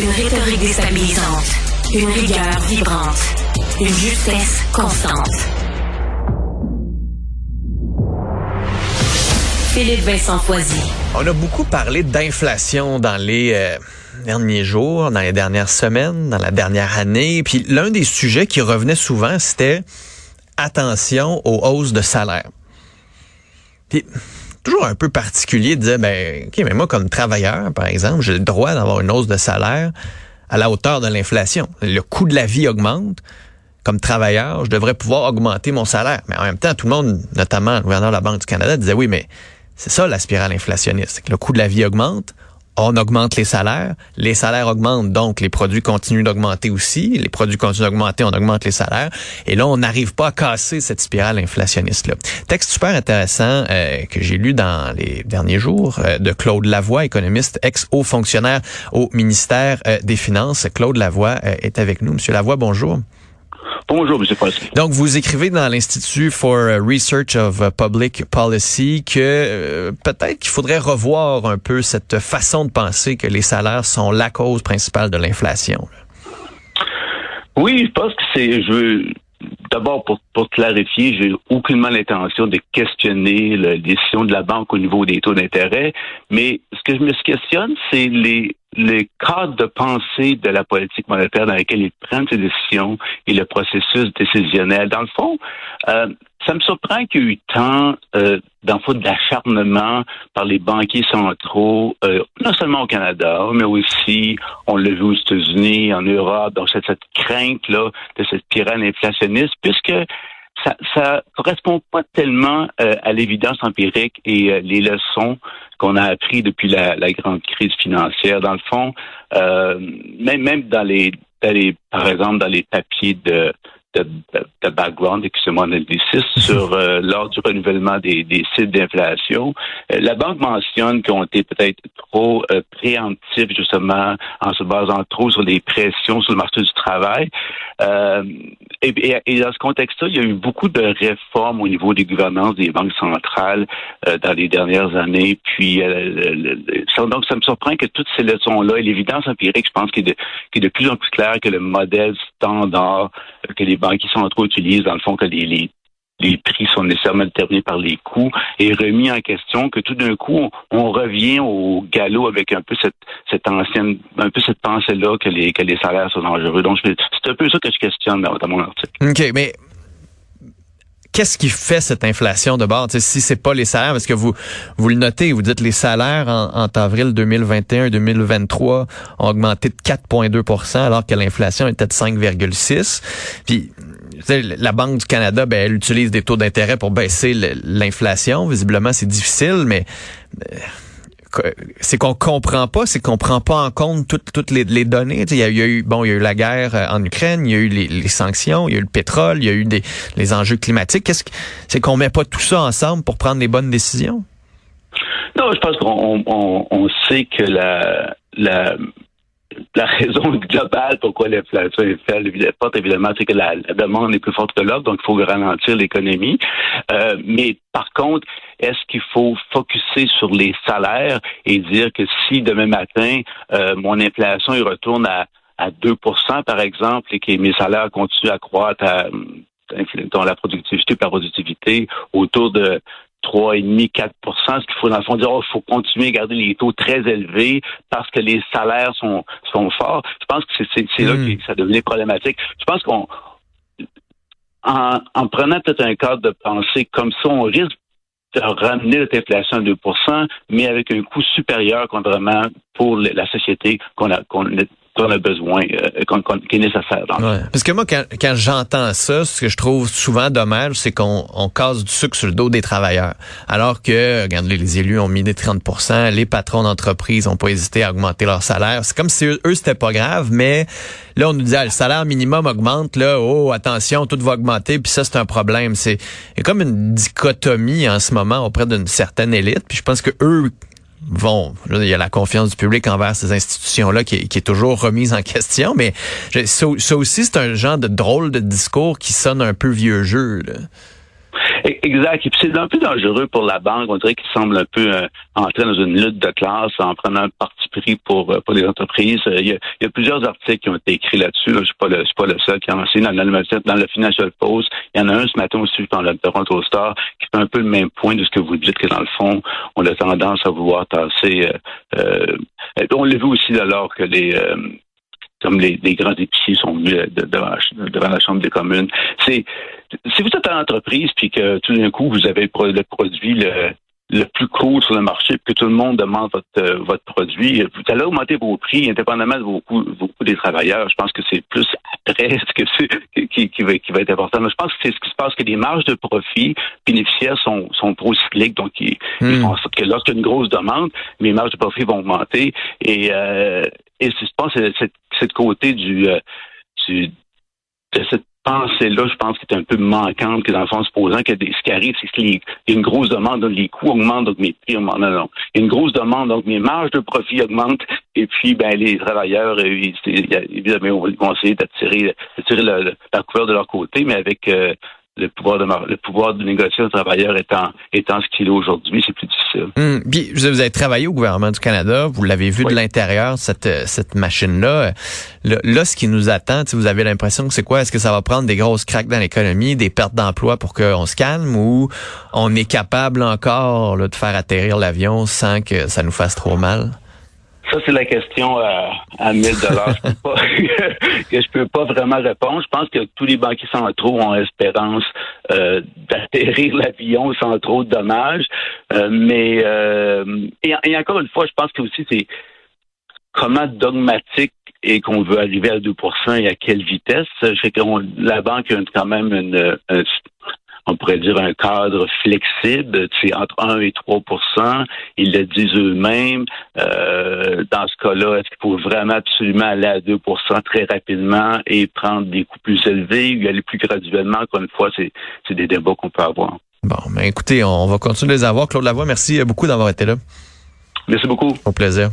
Une rhétorique déstabilisante. Une rigueur vibrante. Une justesse constante. Philippe Vincent Foisy. On a beaucoup parlé d'inflation dans les euh, derniers jours, dans les dernières semaines, dans la dernière année. Puis l'un des sujets qui revenait souvent, c'était attention aux hausses de salaire. Puis un peu particulier de dire, ben, OK, mais moi, comme travailleur, par exemple, j'ai le droit d'avoir une hausse de salaire à la hauteur de l'inflation. Le coût de la vie augmente. Comme travailleur, je devrais pouvoir augmenter mon salaire. Mais en même temps, tout le monde, notamment le gouverneur de la Banque du Canada, disait, oui, mais c'est ça la spirale inflationniste. Que le coût de la vie augmente, on augmente les salaires, les salaires augmentent, donc les produits continuent d'augmenter aussi, les produits continuent d'augmenter, on augmente les salaires, et là, on n'arrive pas à casser cette spirale inflationniste-là. Texte super intéressant euh, que j'ai lu dans les derniers jours euh, de Claude Lavoie, économiste, ex-haut fonctionnaire au ministère euh, des Finances. Claude Lavoie est avec nous. Monsieur Lavoie, bonjour. Bonjour, M. Donc, vous écrivez dans l'Institut for Research of Public Policy que euh, peut-être qu'il faudrait revoir un peu cette façon de penser que les salaires sont la cause principale de l'inflation. Oui, je pense que c'est. Je veux d'abord pour, pour clarifier, j'ai aucunement l'intention de questionner la décision de la banque au niveau des taux d'intérêt, mais ce que je me questionne, c'est les les cadres de pensée de la politique monétaire dans lesquels ils prennent ces décisions et le processus décisionnel. Dans le fond, euh, ça me surprend qu'il y ait eu tant euh, d'acharnement par les banquiers centraux, euh, non seulement au Canada, mais aussi, on l'a vu aux États-Unis, en Europe, donc cette, cette crainte-là de cette spirale inflationniste, puisque ça, ça correspond pas tellement euh, à l'évidence empirique et euh, les leçons qu'on a appris depuis la, la, grande crise financière. Dans le fond, euh, même, même dans les, dans les, par exemple, dans les papiers de de, de, background, excusez-moi, sur euh, lors du renouvellement des, des sites d'inflation. Euh, la banque mentionne qu'on était peut-être trop euh, préemptifs, justement, en se basant trop sur les pressions sur le marché du travail. Euh, et, et, dans ce contexte-là, il y a eu beaucoup de réformes au niveau des gouvernances des banques centrales dans les dernières années. Puis, donc, ça me surprend que toutes ces leçons-là et l'évidence empirique, je pense, qu'il est, de, de plus en plus clair que le modèle standard que les sont trop utilisent, dans le fond, que les, les, prix sont nécessairement déterminés par les coûts et remis en question, que tout d'un coup, on, revient au galop avec un peu cette, cette ancienne, un peu cette pensée-là que les, que les salaires sont dangereux. Donc, c'est un peu ça que je questionne dans, dans mon article. OK, mais qu'est-ce qui fait cette inflation de bord? si c'est pas les salaires, parce que vous vous le notez, vous dites les salaires en, avril 2021-2023 ont augmenté de 4,2% alors que l'inflation était de 5,6. Puis la Banque du Canada, ben, elle utilise des taux d'intérêt pour baisser l'inflation. Visiblement, c'est difficile, mais euh, c'est qu'on comprend pas, c'est qu'on prend pas en compte toutes, les, données. Il y, a, eu bon, il y a eu la guerre euh, en Ukraine, il y a eu les, sanctions, il y a eu le pétrole, il y a eu des les enjeux climatiques. Qu'est-ce que c'est qu'on met pas tout ça ensemble pour prendre les bonnes décisions? Non, je pense qu'on on, sait que la, la la raison globale pourquoi l'inflation est forte, évidemment, c'est que la, demande est plus forte que l'offre, donc il faut ralentir l'économie. Euh, mais par contre, est-ce qu'il faut focuser sur les salaires et dire que si demain matin, euh, mon inflation il retourne à, à 2% par exemple, et que mes salaires continuent à croître à dans la productivité par productivité autour de 3,5, 4% ce qu'il faut dans le fond dire, oh, il faut continuer à garder les taux très élevés parce que les salaires sont, sont forts. Je pense que c'est là hmm. que ça devenait problématique. Je pense qu'on en, en, prenant peut-être un cadre de pensée comme ça, on risque de ramener notre inflation à 2% mais avec un coût supérieur contrairement pour la société qu'on a, qu'on qu'on a besoin, euh, qui est nécessaire. Parce que moi, quand, quand j'entends ça, ce que je trouve souvent dommage, c'est qu'on on casse du sucre sur le dos des travailleurs. Alors que, regardez, les élus ont mis des 30% les patrons d'entreprise n'ont pas hésité à augmenter leur salaire. C'est comme si eux, c'était pas grave, mais là, on nous dit, ah, le salaire minimum augmente, là, oh, attention, tout va augmenter, puis ça, c'est un problème. C'est comme une dichotomie en ce moment auprès d'une certaine élite, puis je pense que eux vont. il y a la confiance du public envers ces institutions-là qui, est toujours remise en question, mais ça, aussi, c'est un genre de drôle de discours qui sonne un peu vieux jeu. Exact. Et puis c'est un peu dangereux pour la banque. On dirait qu'il semble un peu euh, entrer dans une lutte de classe en prenant un parti pris pour, euh, pour les entreprises. Euh, il y, a, y, a, plusieurs articles qui ont été écrits là-dessus. Je suis, pas le, suis pas le seul qui en a dans, le, dans le Financial Post. Il y en a un ce matin aussi dans le Toronto Star qui fait un peu le même point de ce que vous dites, que dans le fond, on a tendance à vouloir tasser. Euh, on l'a vu aussi alors que les comme les, les, grands épiciers sont venus devant, devant, la Chambre des communes. C'est si vous êtes en entreprise puis que tout d'un coup vous avez le produit le, le plus cool sur le marché, puis que tout le monde demande votre, euh, votre produit, vous allez augmenter vos prix indépendamment de vos coûts, vos coûts des travailleurs. Je pense que c'est plus après ce que c'est qui, qui, va, qui va être important. Mais je pense que c'est ce qui se passe que les marges de profit bénéficiaires sont, sont pro-cycliques, donc ils, hmm. font en sorte que lorsqu'il y a une grosse demande, mes marges de profit vont augmenter. Et, euh, et je pense que c'est côté du, euh, du de cette pensée-là, je pense, qu'elle est un peu manquante, que dans le fond, supposant que ce qui arrive, c'est qu'il y a une grosse demande, donc les coûts augmentent, donc mes prix augmentent. Non, non. Il y a une grosse demande, donc mes marges de profit augmentent, et puis, ben, les travailleurs, euh, évidemment, vont essayer d'attirer, la couleur de leur côté, mais avec euh, le pouvoir de le pouvoir de négocier un travailleur étant étant ce qu'il est aujourd'hui, c'est plus difficile. Puis vous avez travaillé au gouvernement du Canada, vous l'avez vu de l'intérieur cette cette machine là. Là, ce qui nous attend, vous avez l'impression que c'est quoi? Est-ce que ça va prendre des grosses craques dans l'économie, des pertes d'emplois pour qu'on se calme, ou on est capable encore là, de faire atterrir l'avion sans que ça nous fasse trop mal? Ça, c'est la question à, à 1000 dollars que je peux pas vraiment répondre. Je pense que tous les banquiers centraux ont espérance euh, d'atterrir l'avion sans trop de dommages. Euh, mais euh, et, encore une fois, je pense que aussi c'est comment dogmatique et qu'on veut arriver à 2% et à quelle vitesse. Je que la banque a quand même une, on pourrait dire un cadre flexible, c'est entre 1 et 3% Ils le disent eux-mêmes. Euh, dans ce cas-là, est-ce qu'il faut vraiment absolument aller à 2% très rapidement et prendre des coûts plus élevés ou aller plus graduellement? Encore une fois, c'est des débats qu'on peut avoir. Bon, mais écoutez, on va continuer de les avoir. Claude Lavoie, merci beaucoup d'avoir été là. Merci beaucoup. Au plaisir.